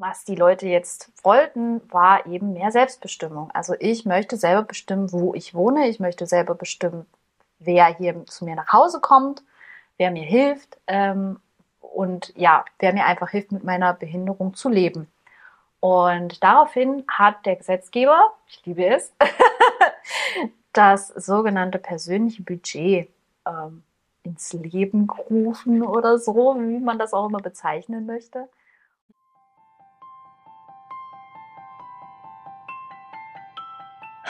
was die Leute jetzt wollten, war eben mehr Selbstbestimmung. Also ich möchte selber bestimmen, wo ich wohne. Ich möchte selber bestimmen, wer hier zu mir nach Hause kommt, wer mir hilft ähm, und ja, wer mir einfach hilft, mit meiner Behinderung zu leben. Und daraufhin hat der Gesetzgeber, ich liebe es, das sogenannte persönliche Budget ähm, ins Leben gerufen oder so, wie man das auch immer bezeichnen möchte.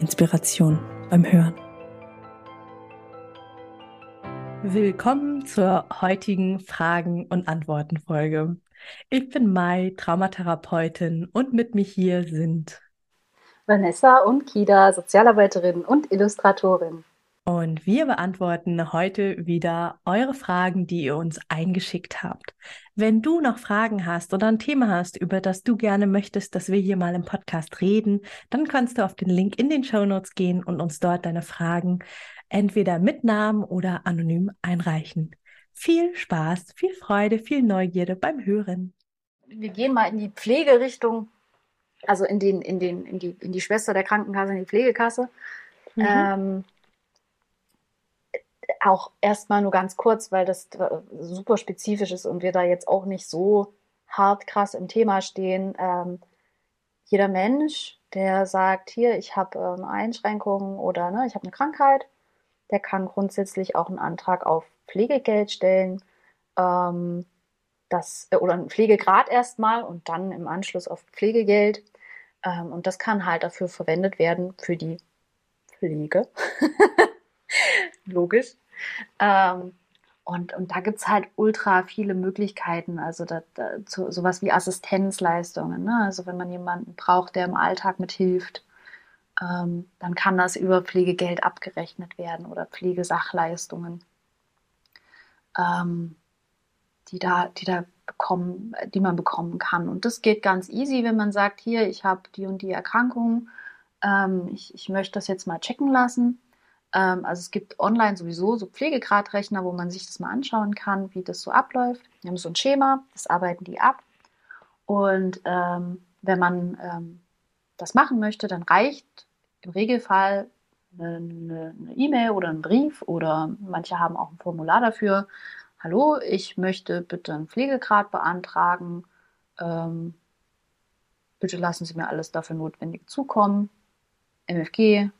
Inspiration beim Hören. Willkommen zur heutigen Fragen- und Antworten-Folge. Ich bin Mai, Traumatherapeutin und mit mir hier sind Vanessa und Kida, Sozialarbeiterin und Illustratorin. Und wir beantworten heute wieder eure Fragen, die ihr uns eingeschickt habt. Wenn du noch Fragen hast oder ein Thema hast, über das du gerne möchtest, dass wir hier mal im Podcast reden, dann kannst du auf den Link in den Show Notes gehen und uns dort deine Fragen entweder mit Namen oder anonym einreichen. Viel Spaß, viel Freude, viel Neugierde beim Hören. Wir gehen mal in die Pflegerichtung, also in, den, in, den, in, die, in die Schwester der Krankenkasse, in die Pflegekasse. Mhm. Ähm, auch erstmal nur ganz kurz, weil das super spezifisch ist und wir da jetzt auch nicht so hart krass im Thema stehen. Ähm, jeder Mensch, der sagt, hier, ich habe ähm, Einschränkungen oder ne, ich habe eine Krankheit, der kann grundsätzlich auch einen Antrag auf Pflegegeld stellen. Ähm, das, äh, oder einen Pflegegrad erstmal und dann im Anschluss auf Pflegegeld. Ähm, und das kann halt dafür verwendet werden für die Pflege. Logisch. Ähm, und, und da gibt es halt ultra viele Möglichkeiten, also da, da, zu, sowas wie Assistenzleistungen. Ne? Also wenn man jemanden braucht, der im Alltag mithilft, ähm, dann kann das über Pflegegeld abgerechnet werden oder Pflegesachleistungen, ähm, die da, die da bekommen, die man bekommen kann. Und das geht ganz easy, wenn man sagt, hier, ich habe die und die Erkrankung, ähm, ich, ich möchte das jetzt mal checken lassen ähm, also es gibt online sowieso so Pflegegradrechner, wo man sich das mal anschauen kann, wie das so abläuft. Wir haben so ein Schema, das arbeiten die ab. Und ähm, wenn man ähm, das machen möchte, dann reicht im Regelfall eine E-Mail e oder ein Brief oder manche haben auch ein Formular dafür. Hallo, ich möchte bitte einen Pflegegrad beantragen. Ähm, bitte lassen Sie mir alles dafür Notwendige zukommen. MFG,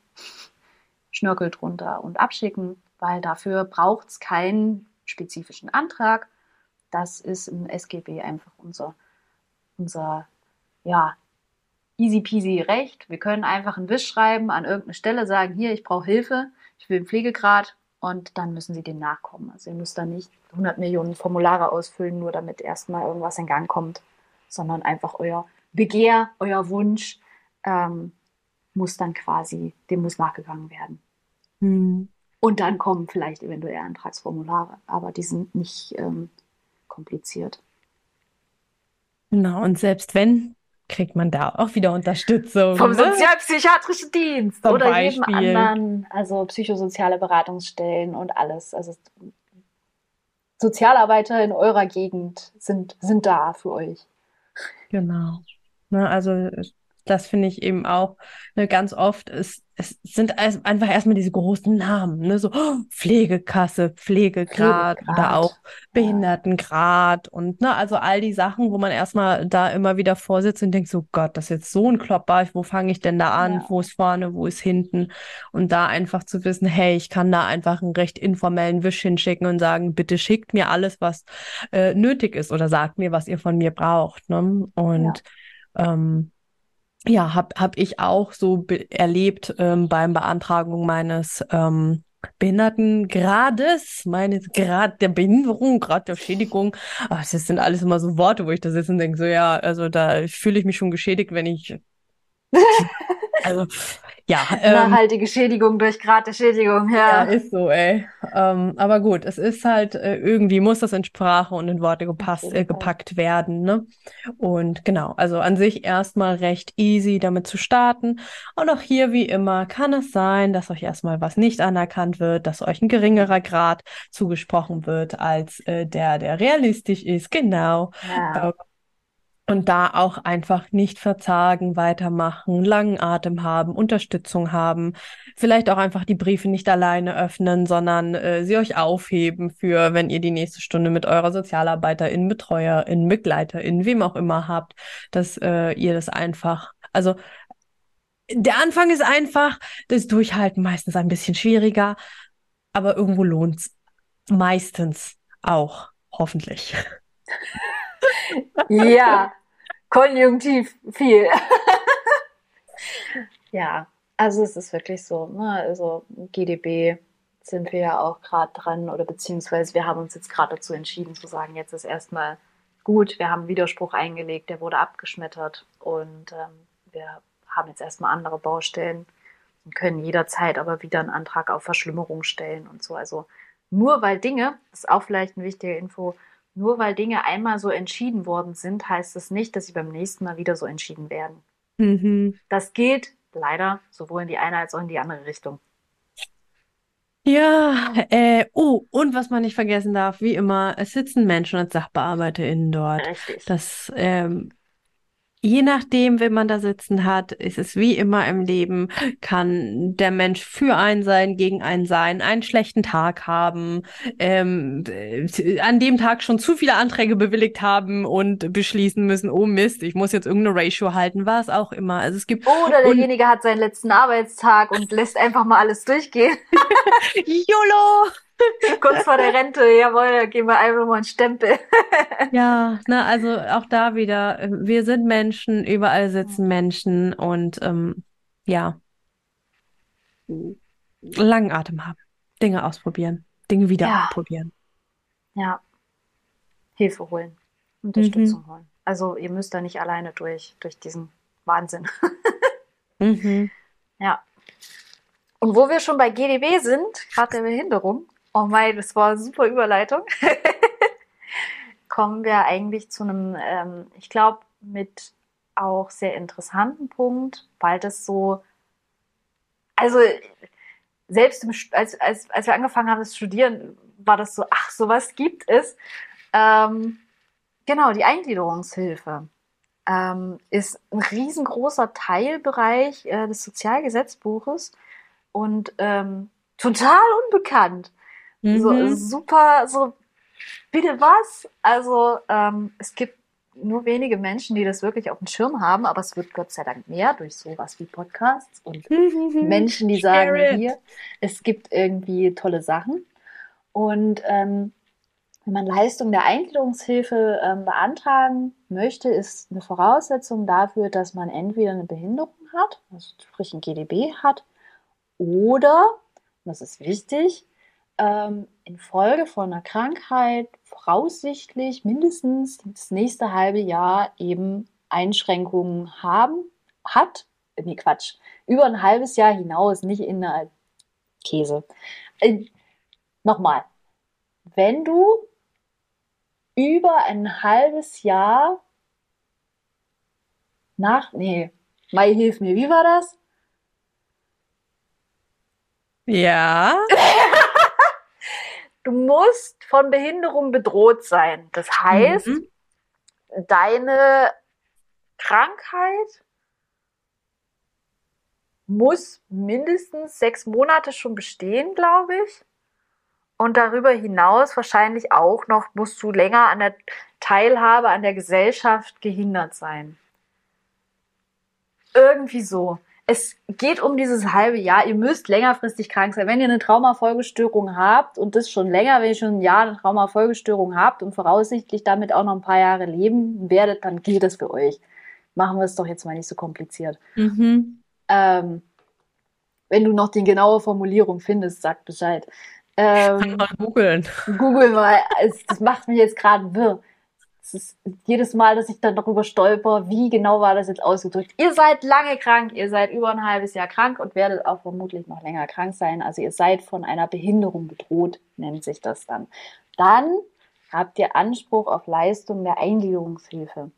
Schnörkel drunter und abschicken, weil dafür braucht es keinen spezifischen Antrag. Das ist im SGB einfach unser, unser ja, easy peasy Recht. Wir können einfach einen Wisch schreiben, an irgendeine Stelle sagen, hier, ich brauche Hilfe, ich will einen Pflegegrad und dann müssen Sie dem nachkommen. Also ihr müsst da nicht 100 Millionen Formulare ausfüllen, nur damit erstmal irgendwas in Gang kommt, sondern einfach euer Begehr, euer Wunsch ähm, muss dann quasi, dem muss nachgegangen werden. Mhm. Und dann kommen vielleicht eventuell Antragsformulare, aber die sind nicht ähm, kompliziert. Genau, und selbst wenn, kriegt man da auch wieder Unterstützung. Vom ne? Sozialpsychiatrischen Dienst Zum oder Beispiel. jedem anderen, also psychosoziale Beratungsstellen und alles. Also Sozialarbeiter in eurer Gegend sind, sind da für euch. Genau. Ne, also das finde ich eben auch ne, ganz oft ist es sind einfach erstmal diese großen Namen, ne? so oh, Pflegekasse, Pflegegrad, Pflegegrad oder auch Behindertengrad und ne, also all die Sachen, wo man erstmal da immer wieder vorsitzt und denkt, so Gott, das ist jetzt so ein Klopper, wo fange ich denn da an, ja. wo ist vorne, wo ist hinten und da einfach zu wissen, hey, ich kann da einfach einen recht informellen Wisch hinschicken und sagen, bitte schickt mir alles, was äh, nötig ist oder sagt mir, was ihr von mir braucht. Ne? Und ja. ähm, ja, habe hab ich auch so erlebt ähm, beim Beantragung meines ähm, Behindertengrades, meines Grad der Behinderung, Grad der Schädigung. Ach, das sind alles immer so Worte, wo ich da sitze und denke, so ja, also da fühle ich mich schon geschädigt, wenn ich also ja. Ähm, Nachhaltige Schädigung durch Grad der Schädigung, ja. Ja, ist so, ey. Ähm, aber gut, es ist halt, äh, irgendwie muss das in Sprache und in Worte gepasst, äh, gepackt werden, ne? Und genau, also an sich erstmal recht easy damit zu starten. Und auch hier, wie immer, kann es sein, dass euch erstmal was nicht anerkannt wird, dass euch ein geringerer Grad zugesprochen wird als äh, der, der realistisch ist. Genau. Ja. Ähm, und da auch einfach nicht verzagen, weitermachen, langen Atem haben, Unterstützung haben, vielleicht auch einfach die Briefe nicht alleine öffnen, sondern äh, sie euch aufheben für, wenn ihr die nächste Stunde mit eurer Sozialarbeiterin, Betreuerin, Begleiterin, wem auch immer habt, dass äh, ihr das einfach, also der Anfang ist einfach, das Durchhalten meistens ein bisschen schwieriger, aber irgendwo lohnt's meistens auch, hoffentlich. Ja, Konjunktiv viel. ja, also es ist wirklich so. Ne? Also GDB sind wir ja auch gerade dran oder beziehungsweise wir haben uns jetzt gerade dazu entschieden zu sagen, jetzt ist erstmal gut, wir haben Widerspruch eingelegt, der wurde abgeschmettert und ähm, wir haben jetzt erstmal andere Baustellen und können jederzeit aber wieder einen Antrag auf Verschlimmerung stellen und so. Also nur weil Dinge, das ist auch vielleicht eine wichtige Info, nur weil Dinge einmal so entschieden worden sind, heißt es das nicht, dass sie beim nächsten Mal wieder so entschieden werden. Mhm. Das geht leider sowohl in die eine als auch in die andere Richtung. Ja, äh, oh, und was man nicht vergessen darf, wie immer, es sitzen Menschen als SachbearbeiterInnen dort. Richtig. Das ähm, Je nachdem, wenn man da sitzen hat, ist es wie immer im Leben, kann der Mensch für einen sein, gegen einen sein, einen schlechten Tag haben, ähm, äh, an dem Tag schon zu viele Anträge bewilligt haben und beschließen müssen, oh Mist, ich muss jetzt irgendeine Ratio halten, was auch immer. Also es gibt oder derjenige hat seinen letzten Arbeitstag und lässt einfach mal alles durchgehen. YOLO! Kurz vor der Rente, jawohl, geben wir einfach mal einen Stempel. ja, ne, also auch da wieder, wir sind Menschen, überall sitzen Menschen und ähm, ja, langen Atem haben, Dinge ausprobieren, Dinge wieder ja. ausprobieren. Ja, Hilfe holen, Unterstützung mhm. holen. Also ihr müsst da nicht alleine durch, durch diesen Wahnsinn. mhm. Ja. Und wo wir schon bei GDB sind, gerade der Behinderung, Oh mein, das war eine super Überleitung. Kommen wir eigentlich zu einem, ähm, ich glaube, mit auch sehr interessanten Punkt, weil das so, also selbst im, als, als, als wir angefangen haben zu studieren, war das so, ach, sowas gibt es. Ähm, genau, die Eingliederungshilfe ähm, ist ein riesengroßer Teilbereich äh, des Sozialgesetzbuches und ähm, total unbekannt. Mhm. So super, so bitte was? Also ähm, es gibt nur wenige Menschen, die das wirklich auf dem Schirm haben, aber es wird Gott sei Dank mehr durch sowas wie Podcasts und Menschen, die sagen, hier, es gibt irgendwie tolle Sachen. Und ähm, wenn man Leistung der Eingliederungshilfe ähm, beantragen möchte, ist eine Voraussetzung dafür, dass man entweder eine Behinderung hat, also sprich ein GDB hat, oder, das ist wichtig, ähm, infolge von einer Krankheit voraussichtlich mindestens das nächste halbe Jahr eben Einschränkungen haben, hat, nee, Quatsch, über ein halbes Jahr hinaus, nicht in der Käse. Äh, Nochmal, wenn du über ein halbes Jahr nach, nee, Mai, hilf mir, wie war das? Ja. du musst von Behinderung bedroht sein. Das heißt, mhm. deine Krankheit muss mindestens sechs Monate schon bestehen, glaube ich. Und darüber hinaus wahrscheinlich auch noch musst du länger an der Teilhabe an der Gesellschaft gehindert sein. Irgendwie so es geht um dieses halbe Jahr. Ihr müsst längerfristig krank sein. Wenn ihr eine Traumafolgestörung habt und das schon länger, wenn ihr schon ein Jahr eine Traumafolgestörung habt und voraussichtlich damit auch noch ein paar Jahre leben werdet, dann gilt das für euch. Machen wir es doch jetzt mal nicht so kompliziert. Mhm. Ähm, Wenn du noch die genaue Formulierung findest, sag Bescheid. Ähm, mal googeln. Google mal. Das macht mich jetzt gerade wirr. Es ist jedes Mal, dass ich dann darüber stolper, wie genau war das jetzt ausgedrückt. Ihr seid lange krank, ihr seid über ein halbes Jahr krank und werdet auch vermutlich noch länger krank sein. Also ihr seid von einer Behinderung bedroht, nennt sich das dann. Dann habt ihr Anspruch auf Leistung der Eingliederungshilfe.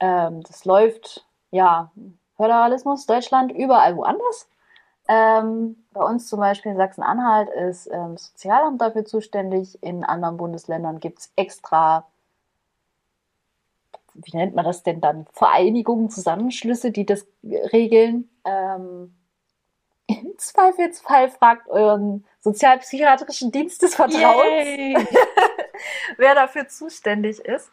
Ähm, das läuft, ja, Föderalismus, Deutschland, überall woanders. Ähm, bei uns zum Beispiel in Sachsen-Anhalt ist ähm, Sozialamt dafür zuständig. In anderen Bundesländern gibt es extra, wie nennt man das denn dann, Vereinigungen, Zusammenschlüsse, die das regeln. Ähm, Im Zweifelsfall fragt euren sozialpsychiatrischen Dienst des Vertrauens, wer dafür zuständig ist.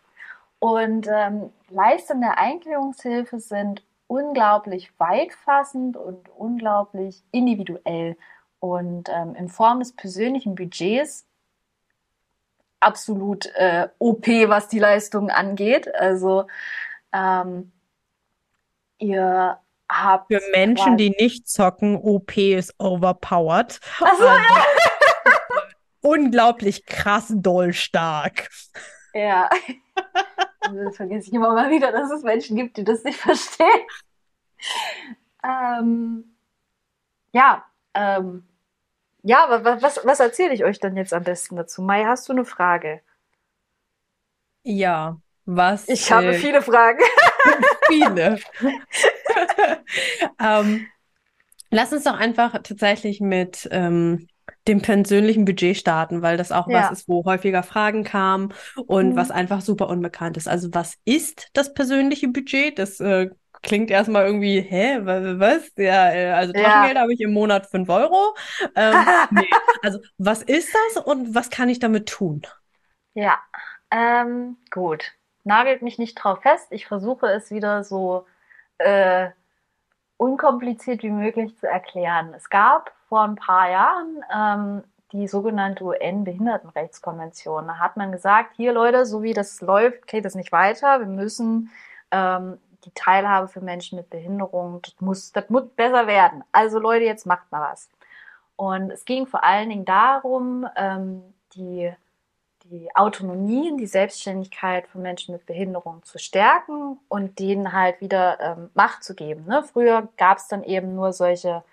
Und ähm, Leistungen der Eingliederungshilfe sind unglaublich weitfassend und unglaublich individuell. Und ähm, in Form des persönlichen Budgets absolut äh, OP, was die Leistungen angeht. Also ähm, ihr habt. Für Menschen, die nicht zocken, OP ist overpowered. Ach so, also, ja. unglaublich krass doll stark. Ja. Also vergesse ich immer mal wieder, dass es Menschen gibt, die das nicht verstehen. Ähm, ja, ähm, ja, was, was, was erzähle ich euch dann jetzt am besten dazu? Mai, hast du eine Frage? Ja, was? Ich habe äh, viele Fragen. viele. ähm, lass uns doch einfach tatsächlich mit ähm, dem persönlichen Budget starten, weil das auch ja. was ist, wo häufiger Fragen kamen und mhm. was einfach super unbekannt ist. Also was ist das persönliche Budget? Das äh, klingt erstmal irgendwie, hä, was? Ja, äh, also Taschengeld ja. habe ich im Monat 5 Euro. Ähm, nee. Also was ist das und was kann ich damit tun? Ja, ähm, gut. Nagelt mich nicht drauf fest. Ich versuche es wieder so äh, unkompliziert wie möglich zu erklären. Es gab vor ein paar Jahren ähm, die sogenannte UN-Behindertenrechtskonvention. Da hat man gesagt, hier Leute, so wie das läuft, geht es nicht weiter. Wir müssen ähm, die Teilhabe für Menschen mit Behinderung, das muss, das muss besser werden. Also Leute, jetzt macht mal was. Und es ging vor allen Dingen darum, ähm, die die Autonomie die Selbstständigkeit von Menschen mit Behinderung zu stärken und denen halt wieder ähm, Macht zu geben. Ne? Früher gab es dann eben nur solche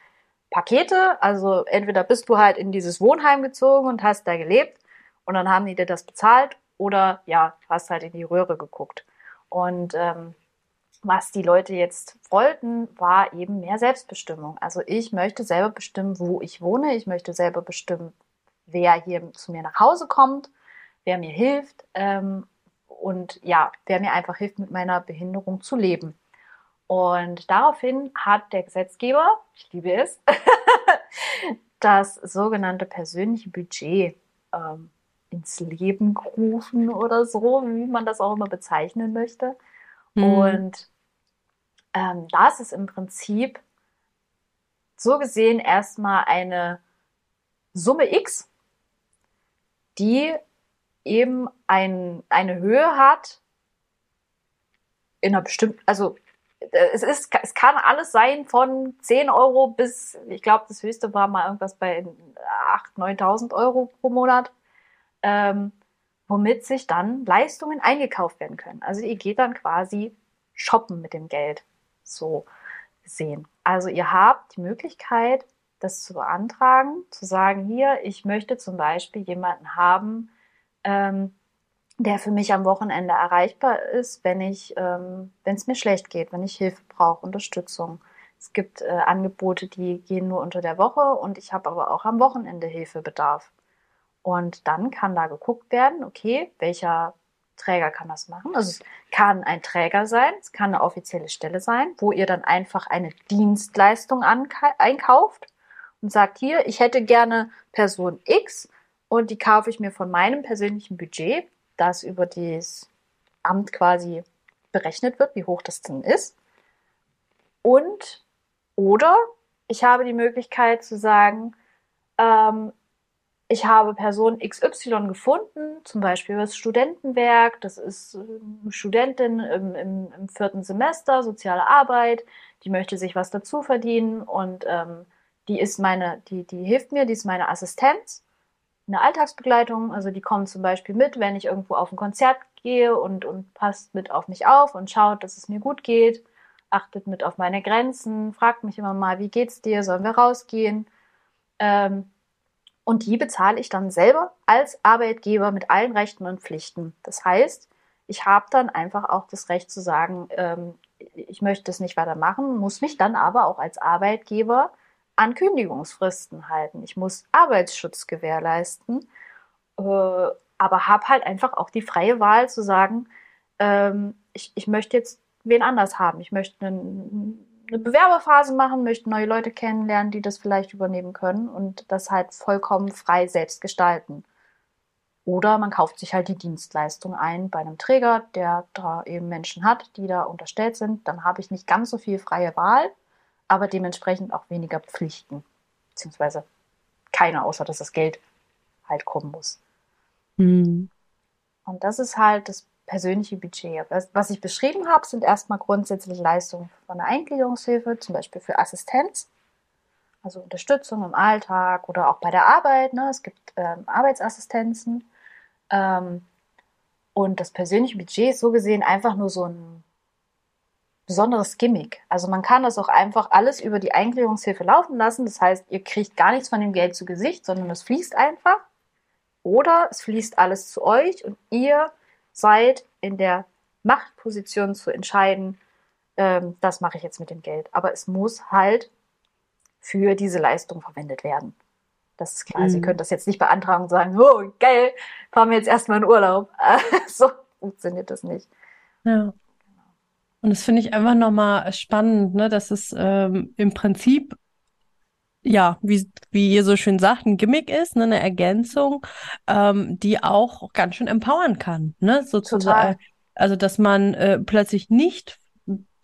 Pakete, also entweder bist du halt in dieses Wohnheim gezogen und hast da gelebt und dann haben die dir das bezahlt oder ja, hast halt in die Röhre geguckt. Und ähm, was die Leute jetzt wollten, war eben mehr Selbstbestimmung. Also ich möchte selber bestimmen, wo ich wohne. Ich möchte selber bestimmen, wer hier zu mir nach Hause kommt wer mir hilft ähm, und ja, wer mir einfach hilft, mit meiner Behinderung zu leben. Und daraufhin hat der Gesetzgeber, ich liebe es, das sogenannte persönliche Budget ähm, ins Leben gerufen oder so, wie man das auch immer bezeichnen möchte. Mhm. Und ähm, das ist im Prinzip so gesehen erstmal eine Summe X, die eben ein, eine Höhe hat, in einer bestimmten, also äh, es ist, es kann alles sein von 10 Euro bis, ich glaube, das höchste war mal irgendwas bei 8.000, 9.000 Euro pro Monat, ähm, womit sich dann Leistungen eingekauft werden können. Also ihr geht dann quasi shoppen mit dem Geld, so gesehen. Also ihr habt die Möglichkeit, das zu beantragen, zu sagen, hier, ich möchte zum Beispiel jemanden haben, ähm, der für mich am Wochenende erreichbar ist, wenn ich, ähm, wenn es mir schlecht geht, wenn ich Hilfe brauche, Unterstützung. Es gibt äh, Angebote, die gehen nur unter der Woche und ich habe aber auch am Wochenende Hilfebedarf. Und dann kann da geguckt werden, okay, welcher Träger kann das machen? Also es kann ein Träger sein, es kann eine offizielle Stelle sein, wo ihr dann einfach eine Dienstleistung einkauft und sagt, hier, ich hätte gerne Person X und die kaufe ich mir von meinem persönlichen Budget, das über das Amt quasi berechnet wird, wie hoch das denn ist. Und oder ich habe die Möglichkeit zu sagen, ähm, ich habe Person XY gefunden, zum Beispiel das Studentenwerk, das ist eine Studentin im, im, im vierten Semester, soziale Arbeit, die möchte sich was dazu verdienen und ähm, die ist meine, die, die hilft mir, die ist meine Assistenz, eine Alltagsbegleitung. Also die kommt zum Beispiel mit, wenn ich irgendwo auf ein Konzert gehe und, und passt mit auf mich auf und schaut, dass es mir gut geht, achtet mit auf meine Grenzen, fragt mich immer mal, wie geht's dir, sollen wir rausgehen? Ähm, und die bezahle ich dann selber als Arbeitgeber mit allen Rechten und Pflichten. Das heißt, ich habe dann einfach auch das Recht zu sagen, ähm, ich möchte das nicht weitermachen, muss mich dann aber auch als Arbeitgeber an Kündigungsfristen halten. Ich muss Arbeitsschutz gewährleisten, äh, aber habe halt einfach auch die freie Wahl zu sagen, ähm, ich, ich möchte jetzt wen anders haben. Ich möchte einen, eine Bewerberphase machen, möchte neue Leute kennenlernen, die das vielleicht übernehmen können und das halt vollkommen frei selbst gestalten. Oder man kauft sich halt die Dienstleistung ein bei einem Träger, der da eben Menschen hat, die da unterstellt sind. Dann habe ich nicht ganz so viel freie Wahl, aber dementsprechend auch weniger Pflichten. Beziehungsweise keine, außer dass das Geld halt kommen muss. Mhm. Und das ist halt das persönliche Budget. Was ich beschrieben habe, sind erstmal grundsätzlich Leistungen von der Eingliederungshilfe, zum Beispiel für Assistenz, also Unterstützung im Alltag oder auch bei der Arbeit. Ne? Es gibt ähm, Arbeitsassistenzen. Ähm, und das persönliche Budget ist so gesehen einfach nur so ein besonderes Gimmick. Also man kann das auch einfach alles über die Eingliederungshilfe laufen lassen. Das heißt, ihr kriegt gar nichts von dem Geld zu Gesicht, sondern es fließt einfach. Oder es fließt alles zu euch und ihr seid in der Machtposition zu entscheiden, ähm, das mache ich jetzt mit dem Geld. Aber es muss halt für diese Leistung verwendet werden. Das ist klar. Mhm. Sie können das jetzt nicht beantragen und sagen, oh, geil, fahren wir jetzt erstmal in Urlaub. so funktioniert das nicht. Ja. Und das finde ich einfach nochmal spannend, ne, dass es ähm, im Prinzip, ja, wie, wie ihr so schön sagt, ein Gimmick ist, ne, eine Ergänzung, ähm, die auch ganz schön empowern kann, ne, sozusagen. Also, dass man äh, plötzlich nicht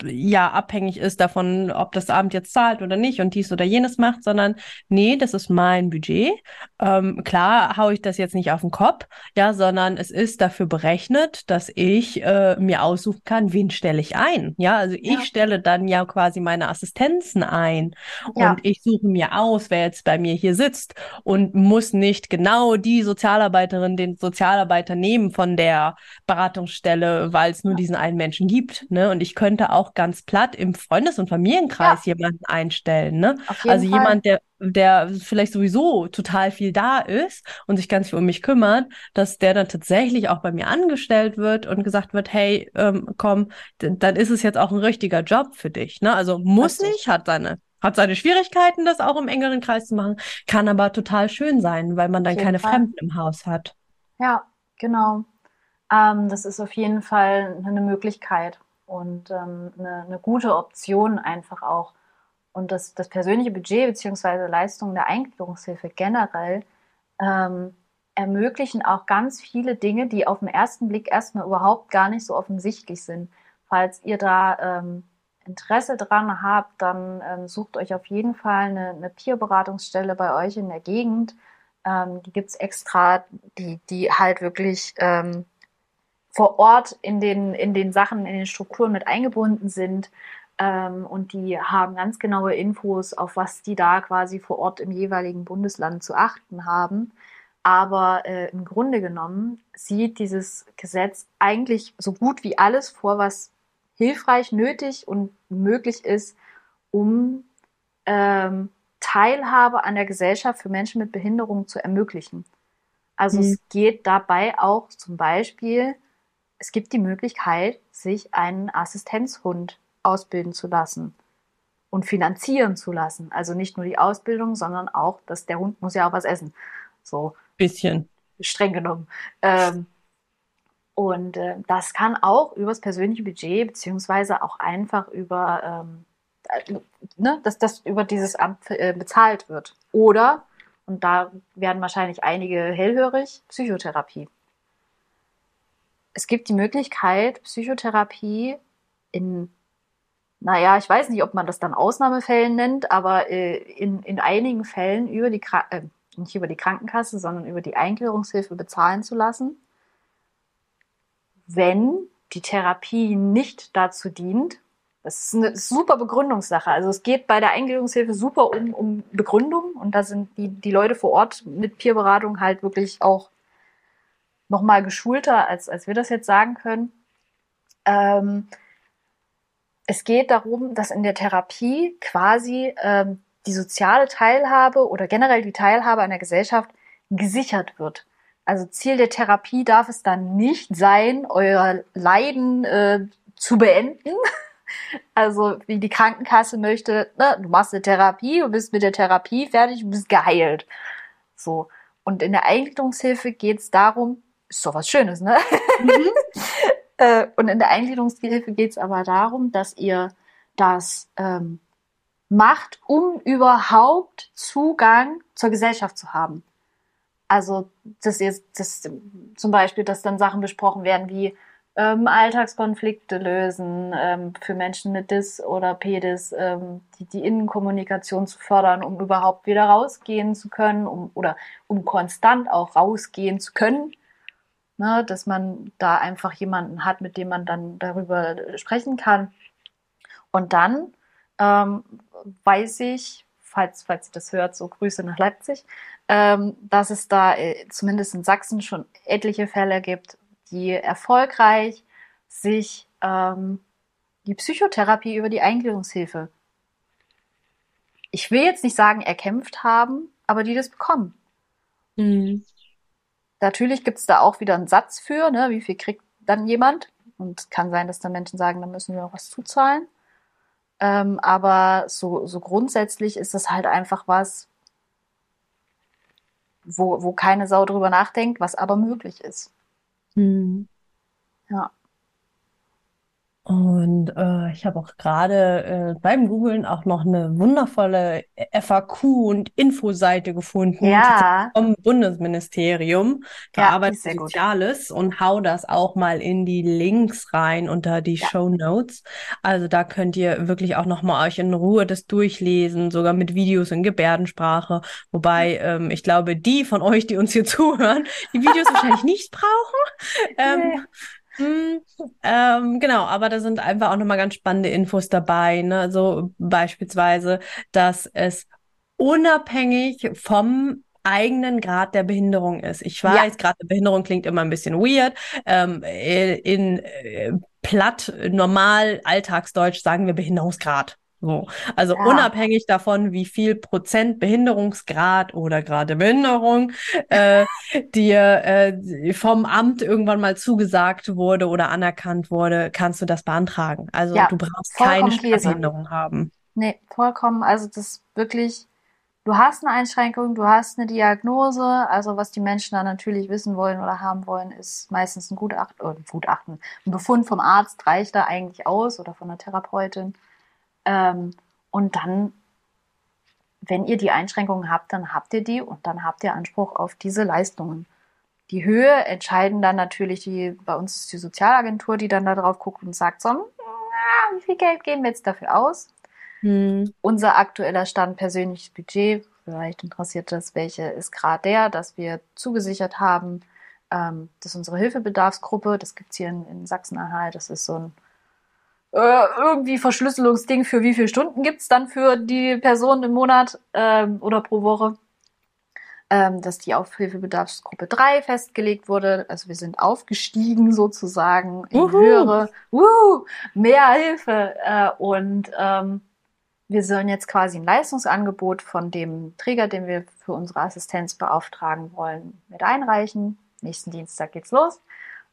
ja abhängig ist davon, ob das Abend jetzt zahlt oder nicht und dies oder jenes macht, sondern nee, das ist mein Budget. Ähm, klar haue ich das jetzt nicht auf den Kopf, ja, sondern es ist dafür berechnet, dass ich äh, mir aussuchen kann, wen stelle ich ein. Ja, also ich ja. stelle dann ja quasi meine Assistenzen ein ja. und ich suche mir aus, wer jetzt bei mir hier sitzt und muss nicht genau die Sozialarbeiterin, den Sozialarbeiter nehmen von der Beratungsstelle, weil es nur diesen einen Menschen gibt. Ne? Und ich könnte auch auch ganz platt im Freundes- und Familienkreis ja. jemanden einstellen. Ne? Also Fall. jemand, der, der vielleicht sowieso total viel da ist und sich ganz viel um mich kümmert, dass der dann tatsächlich auch bei mir angestellt wird und gesagt wird, hey, ähm, komm, dann ist es jetzt auch ein richtiger Job für dich. Ne? Also muss Richtig. nicht, hat seine hat seine Schwierigkeiten, das auch im engeren Kreis zu machen, kann aber total schön sein, weil man dann keine Fall. Fremden im Haus hat. Ja, genau. Ähm, das ist auf jeden Fall eine Möglichkeit und ähm, eine, eine, gute Option einfach auch. Und das, das persönliche Budget bzw. Leistungen der Eingliederungshilfe generell ähm, ermöglichen auch ganz viele Dinge, die auf den ersten Blick erstmal überhaupt gar nicht so offensichtlich sind. Falls ihr da ähm, Interesse dran habt, dann ähm, sucht euch auf jeden Fall eine, eine Peer-Beratungsstelle bei euch in der Gegend. Ähm, die gibt's extra, die, die halt wirklich ähm, vor Ort in den, in den Sachen, in den Strukturen mit eingebunden sind. Ähm, und die haben ganz genaue Infos, auf was die da quasi vor Ort im jeweiligen Bundesland zu achten haben. Aber äh, im Grunde genommen sieht dieses Gesetz eigentlich so gut wie alles vor, was hilfreich, nötig und möglich ist, um ähm, Teilhabe an der Gesellschaft für Menschen mit Behinderung zu ermöglichen. Also mhm. es geht dabei auch zum Beispiel es gibt die Möglichkeit, sich einen Assistenzhund ausbilden zu lassen und finanzieren zu lassen. Also nicht nur die Ausbildung, sondern auch, dass der Hund muss ja auch was essen. So. Bisschen. Streng genommen. Ähm, und äh, das kann auch übers persönliche Budget, beziehungsweise auch einfach über, ähm, äh, ne, dass das über dieses Amt äh, bezahlt wird. Oder, und da werden wahrscheinlich einige hellhörig, Psychotherapie es gibt die Möglichkeit, Psychotherapie in, naja, ich weiß nicht, ob man das dann Ausnahmefällen nennt, aber äh, in, in einigen Fällen über die, äh, nicht über die Krankenkasse, sondern über die Eingliederungshilfe bezahlen zu lassen, wenn die Therapie nicht dazu dient, Das ist eine super Begründungssache. Also es geht bei der Eingliederungshilfe super um, um Begründung und da sind die, die Leute vor Ort mit Peerberatung halt wirklich auch nochmal geschulter, als, als wir das jetzt sagen können. Ähm, es geht darum, dass in der Therapie quasi ähm, die soziale Teilhabe oder generell die Teilhabe an der Gesellschaft gesichert wird. Also Ziel der Therapie darf es dann nicht sein, euer Leiden äh, zu beenden. Also wie die Krankenkasse möchte, ne, du machst eine Therapie, du bist mit der Therapie fertig, du bist geheilt. So. Und in der Eingliederungshilfe geht es darum, ist doch was Schönes, ne? Mhm. Äh, und in der Eingliederungshilfe geht es aber darum, dass ihr das ähm, macht, um überhaupt Zugang zur Gesellschaft zu haben. Also, dass ihr das zum Beispiel, dass dann Sachen besprochen werden wie ähm, Alltagskonflikte lösen ähm, für Menschen mit Dis oder Pedis, ähm, die, die Innenkommunikation zu fördern, um überhaupt wieder rausgehen zu können, um oder um konstant auch rausgehen zu können. Ne, dass man da einfach jemanden hat, mit dem man dann darüber sprechen kann. Und dann ähm, weiß ich, falls, falls ihr das hört, so Grüße nach Leipzig, ähm, dass es da äh, zumindest in Sachsen schon etliche Fälle gibt, die erfolgreich sich ähm, die Psychotherapie über die Eingliederungshilfe, ich will jetzt nicht sagen erkämpft haben, aber die das bekommen. Mhm. Natürlich gibt es da auch wieder einen Satz für, ne? wie viel kriegt dann jemand? Und es kann sein, dass da Menschen sagen, da müssen wir noch was zuzahlen. Ähm, aber so, so grundsätzlich ist das halt einfach was, wo, wo keine Sau drüber nachdenkt, was aber möglich ist. Mhm. Ja. Und äh, ich habe auch gerade äh, beim Googlen auch noch eine wundervolle FAQ und Infoseite gefunden ja. vom Bundesministerium für ja, Arbeit und Soziales und hau das auch mal in die Links rein unter die ja. Show Notes. Also da könnt ihr wirklich auch noch mal euch in Ruhe das durchlesen, sogar mit Videos in Gebärdensprache. Wobei ähm, ich glaube, die von euch, die uns hier zuhören, die Videos wahrscheinlich nicht brauchen. Ähm, nee. Ähm, genau, aber da sind einfach auch nochmal ganz spannende Infos dabei. Ne? So beispielsweise, dass es unabhängig vom eigenen Grad der Behinderung ist. Ich weiß, ja. Grad der Behinderung klingt immer ein bisschen weird. Ähm, in äh, platt, normal, Alltagsdeutsch sagen wir Behinderungsgrad. So. Also ja. unabhängig davon, wie viel Prozent Behinderungsgrad oder gerade Behinderung äh, dir äh, vom Amt irgendwann mal zugesagt wurde oder anerkannt wurde, kannst du das beantragen. Also ja, du brauchst keine Behinderung haben. Nee, vollkommen. Also das ist wirklich, du hast eine Einschränkung, du hast eine Diagnose. Also was die Menschen dann natürlich wissen wollen oder haben wollen, ist meistens ein Gutachten, oder ein Gutachten. Ein Befund vom Arzt reicht da eigentlich aus oder von der Therapeutin. Ähm, und dann, wenn ihr die Einschränkungen habt, dann habt ihr die und dann habt ihr Anspruch auf diese Leistungen. Die Höhe entscheiden dann natürlich die, bei uns ist die Sozialagentur, die dann da drauf guckt und sagt so, na, wie viel Geld geben wir jetzt dafür aus? Hm. Unser aktueller Stand persönliches Budget, vielleicht interessiert das welche, ist gerade der, dass wir zugesichert haben, ähm, dass unsere Hilfebedarfsgruppe, das gibt es hier in, in Sachsen-Anhalt, das ist so ein äh, irgendwie Verschlüsselungsding für wie viele Stunden gibt's dann für die Person im Monat ähm, oder pro Woche. Ähm, dass die Aufhilfebedarfsgruppe 3 festgelegt wurde. Also wir sind aufgestiegen sozusagen in Uhu. höhere, uh, mehr Hilfe. Äh, und ähm, wir sollen jetzt quasi ein Leistungsangebot von dem Träger, den wir für unsere Assistenz beauftragen wollen, mit einreichen. Nächsten Dienstag geht's los.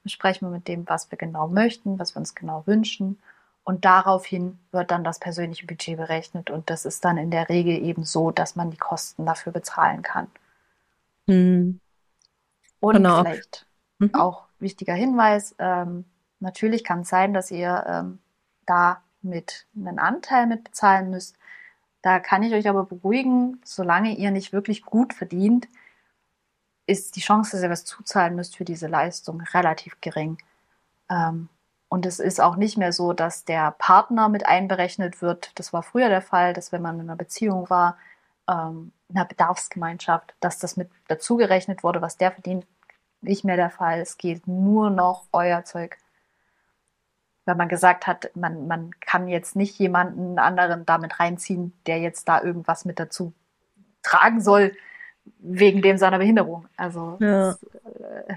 Dann sprechen wir mit dem, was wir genau möchten, was wir uns genau wünschen. Und daraufhin wird dann das persönliche Budget berechnet. Und das ist dann in der Regel eben so, dass man die Kosten dafür bezahlen kann. Mhm. Und genau. vielleicht mhm. auch wichtiger Hinweis, ähm, natürlich kann es sein, dass ihr ähm, da mit einen Anteil mit bezahlen müsst. Da kann ich euch aber beruhigen, solange ihr nicht wirklich gut verdient, ist die Chance, dass ihr was zuzahlen müsst für diese Leistung relativ gering. Ähm, und es ist auch nicht mehr so, dass der Partner mit einberechnet wird. Das war früher der Fall, dass wenn man in einer Beziehung war, ähm, in einer Bedarfsgemeinschaft, dass das mit dazugerechnet wurde, was der verdient. Nicht mehr der Fall. Es geht nur noch euer Zeug. weil man gesagt hat, man, man kann jetzt nicht jemanden anderen damit reinziehen, der jetzt da irgendwas mit dazu tragen soll, wegen dem seiner Behinderung. Also ja. das, äh,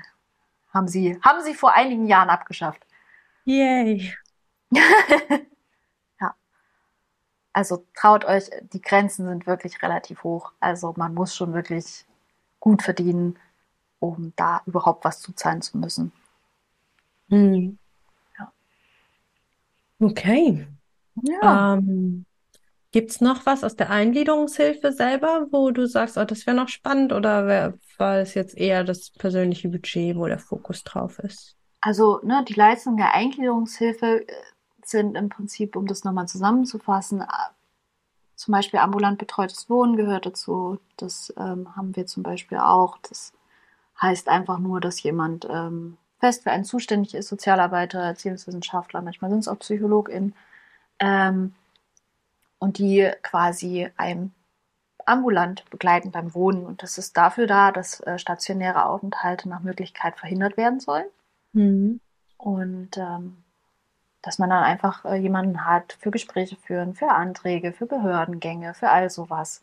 haben sie, haben sie vor einigen Jahren abgeschafft. Yay. ja. Also traut euch, die Grenzen sind wirklich relativ hoch. Also man muss schon wirklich gut verdienen, um da überhaupt was zuzahlen zu müssen. Hm. Ja. Okay. Ja. Ähm, Gibt es noch was aus der Eingliederungshilfe selber, wo du sagst, oh, das wäre noch spannend oder wär, war es jetzt eher das persönliche Budget, wo der Fokus drauf ist? Also ne, die Leistungen der Eingliederungshilfe äh, sind im Prinzip, um das nochmal zusammenzufassen, äh, zum Beispiel ambulant betreutes Wohnen gehört dazu. Das ähm, haben wir zum Beispiel auch. Das heißt einfach nur, dass jemand ähm, fest für einen zuständig ist, Sozialarbeiter, Erziehungswissenschaftler, manchmal sind es auch PsychologInnen, ähm, und die quasi einem ambulant begleiten beim Wohnen. Und das ist dafür da, dass äh, stationäre Aufenthalte nach Möglichkeit verhindert werden sollen. Mhm. Und ähm, dass man dann einfach äh, jemanden hat für Gespräche führen, für Anträge, für Behördengänge, für all sowas.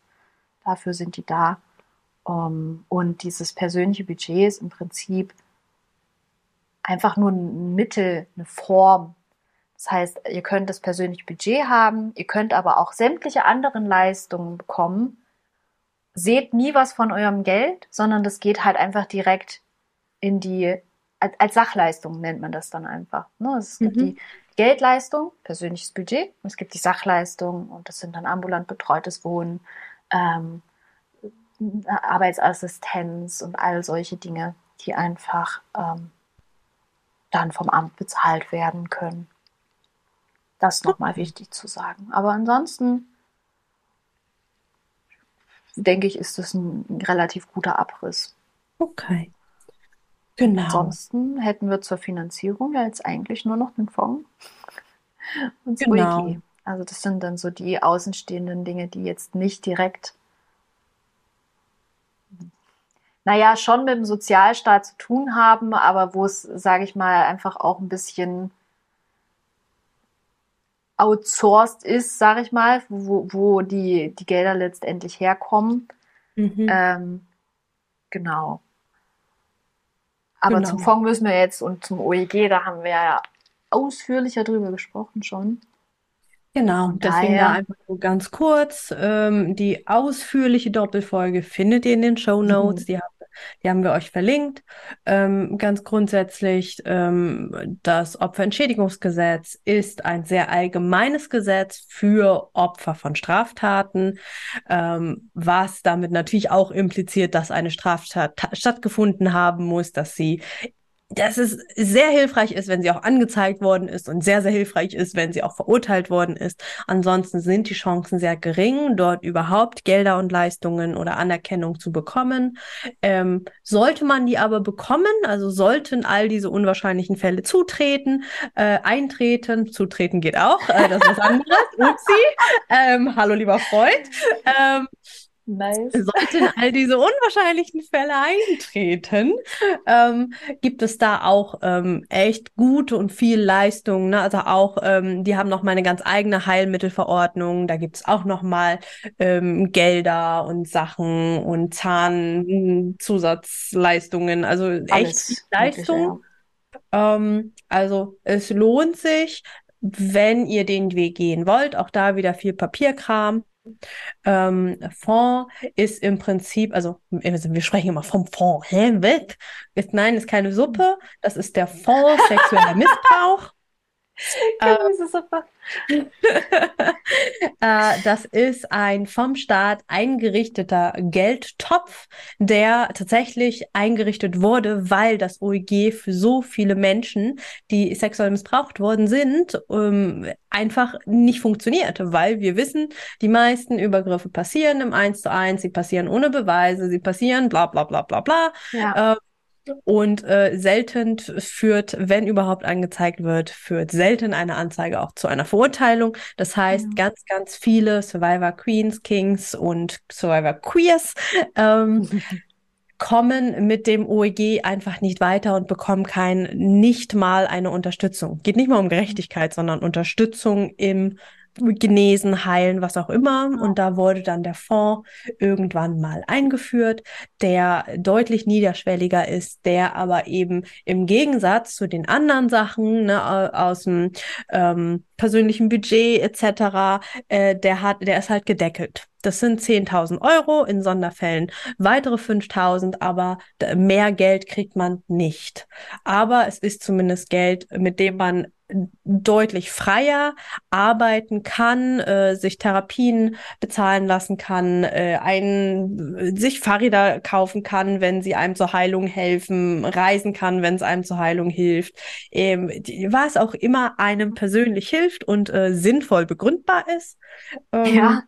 Dafür sind die da. Um, und dieses persönliche Budget ist im Prinzip einfach nur ein Mittel, eine Form, das heißt, ihr könnt das persönliche Budget haben, ihr könnt aber auch sämtliche anderen Leistungen bekommen. Seht nie was von eurem Geld, sondern das geht halt einfach direkt in die, als, als Sachleistung nennt man das dann einfach. Ne? Es gibt mhm. die Geldleistung, persönliches Budget, und es gibt die Sachleistung und das sind dann ambulant betreutes Wohnen, ähm, Arbeitsassistenz und all solche Dinge, die einfach ähm, dann vom Amt bezahlt werden können. Das nochmal wichtig zu sagen. Aber ansonsten denke ich, ist das ein relativ guter Abriss. Okay. Genau. Ansonsten hätten wir zur Finanzierung ja jetzt eigentlich nur noch den Fonds und das genau. OEG. Also das sind dann so die außenstehenden Dinge, die jetzt nicht direkt, naja, schon mit dem Sozialstaat zu tun haben, aber wo es, sage ich mal, einfach auch ein bisschen outsourced ist, sage ich mal, wo, wo die, die Gelder letztendlich herkommen. Mhm. Ähm, genau. Aber genau. zum Fonds müssen wir jetzt und zum OEG, da haben wir ja ausführlicher drüber gesprochen schon. Genau, deswegen da einfach nur ganz kurz. Ähm, die ausführliche Doppelfolge findet ihr in den Show Notes. Mhm. Die haben die haben wir euch verlinkt. Ähm, ganz grundsätzlich, ähm, das Opferentschädigungsgesetz ist ein sehr allgemeines Gesetz für Opfer von Straftaten, ähm, was damit natürlich auch impliziert, dass eine Straftat stattgefunden haben muss, dass sie dass es sehr hilfreich ist, wenn sie auch angezeigt worden ist und sehr, sehr hilfreich ist, wenn sie auch verurteilt worden ist. Ansonsten sind die Chancen sehr gering, dort überhaupt Gelder und Leistungen oder Anerkennung zu bekommen. Ähm, sollte man die aber bekommen, also sollten all diese unwahrscheinlichen Fälle zutreten, äh, eintreten, zutreten geht auch, äh, das ist was anderes, upsi, ähm, hallo lieber Freund, ähm, Nice. Sollten all diese unwahrscheinlichen Fälle eintreten, ähm, gibt es da auch ähm, echt gute und viel Leistung. Ne? Also auch, ähm, die haben noch mal eine ganz eigene Heilmittelverordnung. Da gibt es auch noch mal ähm, Gelder und Sachen und Zahnzusatzleistungen. Also Alles echt Leistung. Ja. Ähm, also es lohnt sich, wenn ihr den Weg gehen wollt. Auch da wieder viel Papierkram. Ähm, Fond ist im Prinzip, also wir sprechen immer vom Fond, hä, weg? Ist, nein, ist keine Suppe, das ist der Fond sexueller Missbrauch. Ähm, äh, das ist ein vom Staat eingerichteter Geldtopf, der tatsächlich eingerichtet wurde, weil das OEG für so viele Menschen, die sexuell missbraucht worden sind, ähm, einfach nicht funktioniert, weil wir wissen, die meisten Übergriffe passieren im Eins zu eins, sie passieren ohne Beweise, sie passieren bla bla bla bla bla. Ja. Und äh, selten führt, wenn überhaupt angezeigt wird, führt selten eine Anzeige auch zu einer Verurteilung. Das heißt, ja. ganz, ganz viele Survivor Queens, Kings und Survivor Queers ähm, kommen mit dem OEG einfach nicht weiter und bekommen kein, nicht mal eine Unterstützung. Geht nicht mal um Gerechtigkeit, sondern Unterstützung im genesen, heilen, was auch immer. Ja. Und da wurde dann der Fonds irgendwann mal eingeführt, der deutlich niederschwelliger ist, der aber eben im Gegensatz zu den anderen Sachen ne, aus dem ähm, persönlichen Budget etc., äh, der hat, der ist halt gedeckelt. Das sind 10.000 Euro, in Sonderfällen weitere 5.000, aber mehr Geld kriegt man nicht. Aber es ist zumindest Geld, mit dem man deutlich freier arbeiten kann, äh, sich Therapien bezahlen lassen kann, äh, ein, sich Fahrräder kaufen kann, wenn sie einem zur Heilung helfen, reisen kann, wenn es einem zur Heilung hilft, ähm, was auch immer einem persönlich hilft und äh, sinnvoll begründbar ist. Ähm, ja.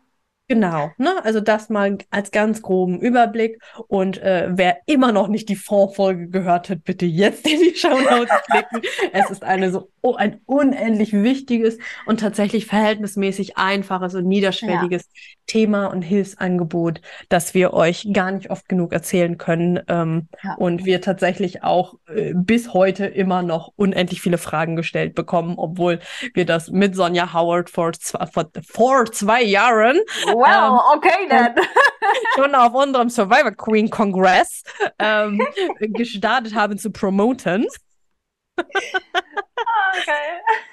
Genau, ne? Also das mal als ganz groben Überblick. Und äh, wer immer noch nicht die Fondsfolge gehört hat, bitte jetzt in die Show Notes klicken. es ist eine so oh, ein unendlich wichtiges und tatsächlich verhältnismäßig einfaches und niederschwelliges ja. Thema und Hilfsangebot, das wir euch gar nicht oft genug erzählen können. Ähm, ja. Und wir tatsächlich auch äh, bis heute immer noch unendlich viele Fragen gestellt bekommen, obwohl wir das mit Sonja Howard vor, vor, vor zwei Jahren Wow, ähm, okay dann. schon auf unserem Survivor Queen Congress ähm, gestartet haben zu promoten. okay.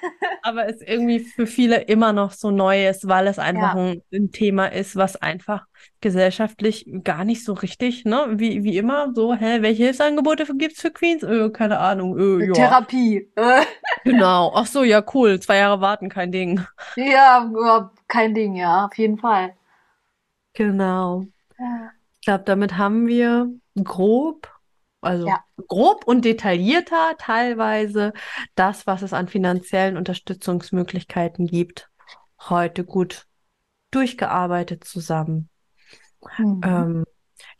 Aber es irgendwie für viele immer noch so neu ist, weil es einfach ja. ein, ein, Thema ist, was einfach gesellschaftlich gar nicht so richtig, ne, wie, wie immer, so, hä, welche Hilfsangebote gibt es für Queens? Äh, keine Ahnung. Äh, ja. Therapie. genau. Ach so, ja, cool. Zwei Jahre warten, kein Ding. Ja, kein Ding, ja, auf jeden Fall. Genau. Ja. Ich glaube, damit haben wir grob also ja. grob und detaillierter teilweise das, was es an finanziellen Unterstützungsmöglichkeiten gibt, heute gut durchgearbeitet zusammen. Mhm. Ähm,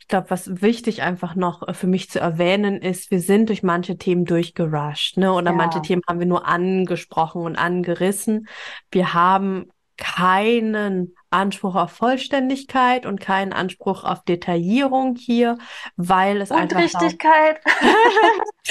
ich glaube, was wichtig einfach noch für mich zu erwähnen ist, wir sind durch manche Themen durchgerusht, ne? Oder ja. manche Themen haben wir nur angesprochen und angerissen. Wir haben keinen Anspruch auf Vollständigkeit und keinen Anspruch auf Detaillierung hier, weil es und einfach Richtigkeit.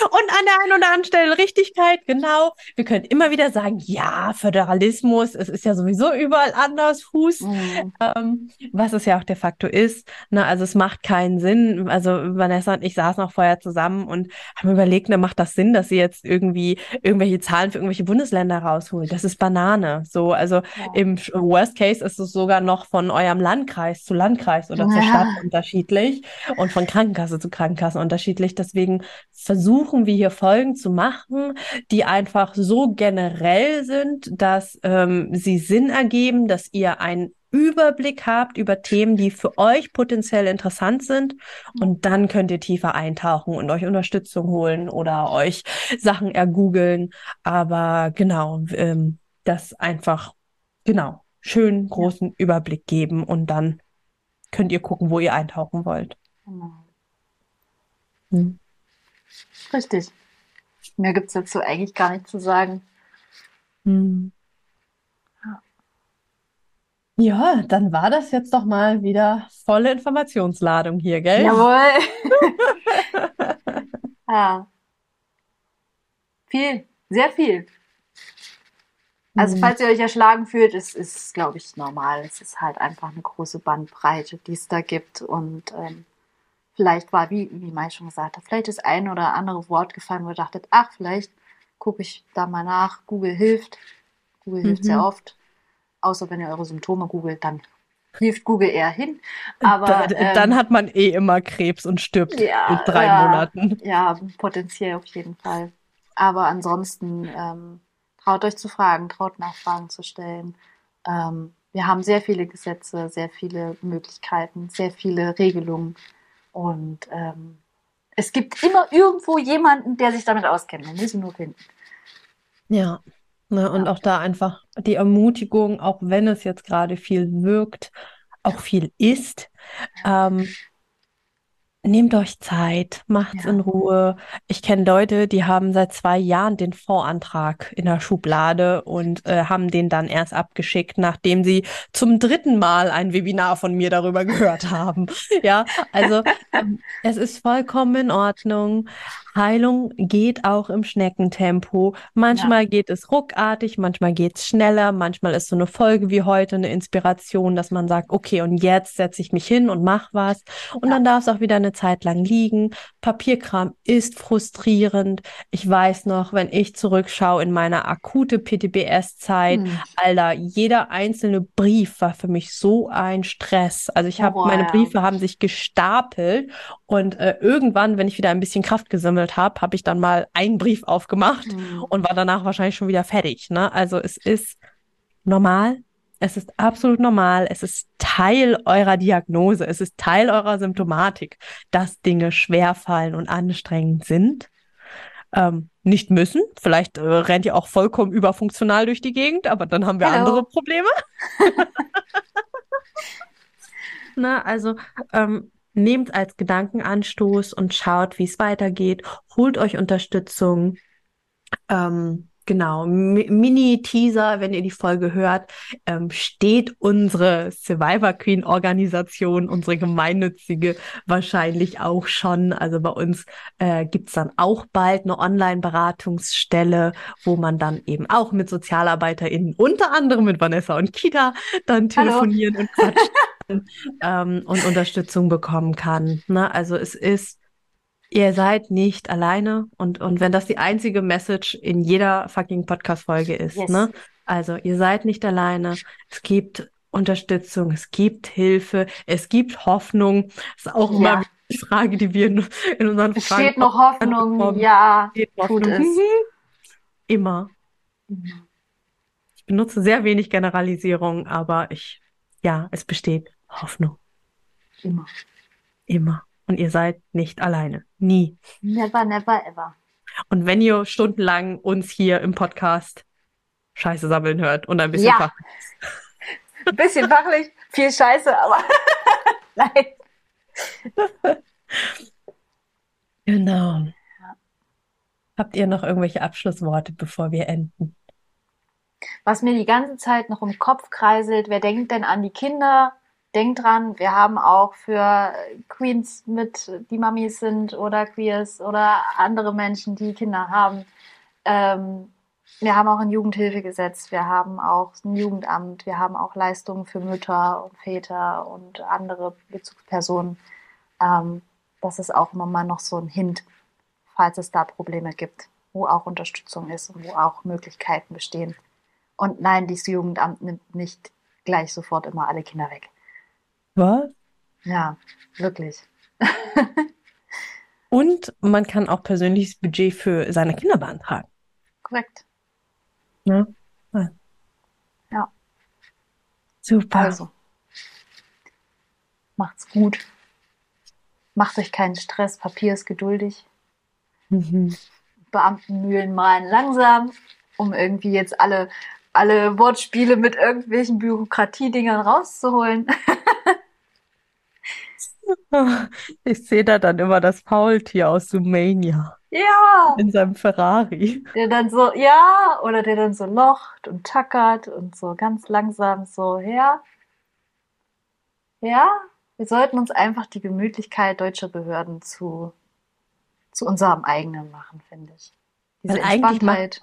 und an der einen oder anderen Stelle Richtigkeit, genau. Wir können immer wieder sagen, ja, Föderalismus, es ist ja sowieso überall anders, Fuß, mhm. ähm, was es ja auch de facto ist. Ne? Also es macht keinen Sinn. Also Vanessa und ich saßen auch vorher zusammen und haben überlegt, ne, macht das Sinn, dass sie jetzt irgendwie irgendwelche Zahlen für irgendwelche Bundesländer rausholt? Das ist Banane. So, also ja. im Worst Case ist es so sogar noch von eurem Landkreis zu Landkreis oder ja. zur Stadt unterschiedlich und von Krankenkasse zu Krankenkasse unterschiedlich. Deswegen versuchen wir hier Folgen zu machen, die einfach so generell sind, dass ähm, sie Sinn ergeben, dass ihr einen Überblick habt über Themen, die für euch potenziell interessant sind. Und dann könnt ihr tiefer eintauchen und euch Unterstützung holen oder euch Sachen ergoogeln. Aber genau, ähm, das einfach, genau, schönen großen ja. Überblick geben und dann könnt ihr gucken, wo ihr eintauchen wollt. Genau. Hm. Richtig. Mehr gibt es dazu eigentlich gar nicht zu sagen. Hm. Ja. dann war das jetzt doch mal wieder volle Informationsladung hier, gell? Jawohl. ja. Viel, sehr viel. Also mhm. falls ihr euch erschlagen fühlt, ist es, glaube ich, normal. Es ist halt einfach eine große Bandbreite, die es da gibt. Und ähm, vielleicht war, wie, wie Mai schon gesagt hat, vielleicht ist ein oder andere Wort gefallen, wo ihr dachtet, ach, vielleicht gucke ich da mal nach. Google hilft. Google hilft sehr mhm. oft. Außer wenn ihr eure Symptome googelt, dann hilft Google eher hin. Aber ähm, dann hat man eh immer Krebs und stirbt ja, in drei ja, Monaten. Ja, potenziell auf jeden Fall. Aber ansonsten ähm, traut euch zu fragen, traut Nachfragen zu stellen. Ähm, wir haben sehr viele Gesetze, sehr viele Möglichkeiten, sehr viele Regelungen und ähm, es gibt immer irgendwo jemanden, der sich damit auskennt. Man muss ihn nur finden. Ja, ne, und ja. auch da einfach die Ermutigung, auch wenn es jetzt gerade viel wirkt, auch viel ist. Ähm, nehmt euch Zeit, macht's Ja. in Ruhe. Ich kenne Leute, die haben seit zwei Jahren den Vorantrag in der Schublade und äh, haben den dann erst abgeschickt, nachdem sie zum dritten Mal ein Webinar von mir darüber gehört haben. Ja, also ähm, es ist vollkommen in Ordnung. Heilung geht auch im Schneckentempo. Manchmal geht es ruckartig, manchmal geht es schneller, manchmal ist so eine Folge wie heute eine Inspiration, dass man sagt, okay, und jetzt setze ich mich hin und mach was. Und Ja. dann darf es auch wieder eine Zeit lang liegen. Papierkram ist frustrierend. Ich weiß noch, wenn ich zurückschaue in meine akute PTBS-Zeit, Hm. Alter, jeder einzelne Brief war für mich so ein Stress. Also ich habe, meine. Briefe haben sich gestapelt und äh, irgendwann, wenn ich wieder ein bisschen Kraft gesammelt habe, habe ich dann mal einen Brief aufgemacht Hm. und war danach wahrscheinlich schon wieder fertig. Ne? Also es ist normal. Es ist absolut normal. Es ist Teil eurer Diagnose. Es ist Teil eurer Symptomatik, dass Dinge schwerfallen und anstrengend sind. Ähm, nicht müssen. Vielleicht äh, rennt ihr auch vollkommen überfunktional durch die Gegend, aber dann haben wir Hello. andere Probleme. Na, also ähm, nehmt als Gedankenanstoß und schaut, wie es weitergeht. Holt euch Unterstützung. Ähm, genau, Mi- Mini-Teaser, wenn ihr die Folge hört, ähm, steht unsere Survivor Queen Organisation, unsere gemeinnützige, wahrscheinlich auch schon. Also bei uns äh, gibt's dann auch bald eine Online-Beratungsstelle, wo man dann eben auch mit SozialarbeiterInnen, unter anderem mit Vanessa und Kita, dann Hallo. telefonieren und quatschen ähm, und Unterstützung bekommen kann. Ne? Also es ist Ihr seid nicht alleine und, und wenn das die einzige Message in jeder fucking Podcast-Folge ist, Yes. ne? Also, ihr seid nicht alleine. Es gibt Unterstützung, es gibt Hilfe, es gibt Hoffnung. Das ist auch Ja. immer die Frage, die wir in, in unseren Es Fragen steht noch Hoffnung, bekommen. ja. Steht tut Hoffnung. es. Mhm. Immer. Ich benutze sehr wenig Generalisierung, aber ich, ja, es besteht Hoffnung. Immer. Immer. Und ihr seid nicht alleine. Nie. Never, never, ever. Und wenn ihr stundenlang uns hier im Podcast Scheiße sammeln hört und ein bisschen Ja. Fach, Ein bisschen fachlich, viel Scheiße, aber nein. Genau. Habt ihr noch irgendwelche Abschlussworte, bevor wir enden? Was mir die ganze Zeit noch im Kopf kreiselt, wer denkt denn an die Kinder? Denkt dran, wir haben auch für Queens mit, die Mamis sind oder Queers oder andere Menschen, die Kinder haben. Ähm, wir haben auch ein Jugendhilfegesetz, wir haben auch ein Jugendamt, wir haben auch Leistungen für Mütter und Väter und andere Bezugspersonen. Ähm, das ist auch immer mal noch so ein Hint, falls es da Probleme gibt, wo auch Unterstützung ist und wo auch Möglichkeiten bestehen. Und nein, dieses Jugendamt nimmt nicht gleich sofort immer alle Kinder weg. Was? Ja, wirklich. Und man kann auch persönliches Budget für seine Kinder beantragen. Korrekt. Ne? Ja. Super. Also, macht's gut. Macht euch keinen Stress. Papier ist geduldig. Mhm. Beamtenmühlen malen langsam, um irgendwie jetzt alle, alle Wortspiele mit irgendwelchen Bürokratiedingern rauszuholen. Ich sehe da dann immer das Faultier aus Sumania Ja, in seinem Ferrari. der dann so, ja, oder der dann so locht und tackert und so ganz langsam so, ja. Ja, wir sollten uns einfach die Gemütlichkeit deutscher Behörden zu, zu unserem eigenen machen, finde ich. Diese Weil Entspanntheit.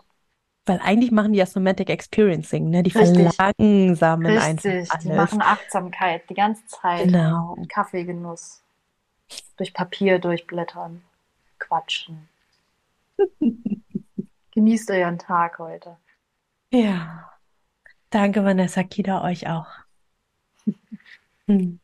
Weil eigentlich machen die ja Somatic Experiencing, ne? Die Richtig. verlangsamen Richtig, einfach die alles. machen Achtsamkeit die ganze Zeit. Genau. Kaffeegenuss. Durch Papier durchblättern. Quatschen. Genießt euren Tag heute. Ja. Danke, Vanessa Kida, euch auch. Hm.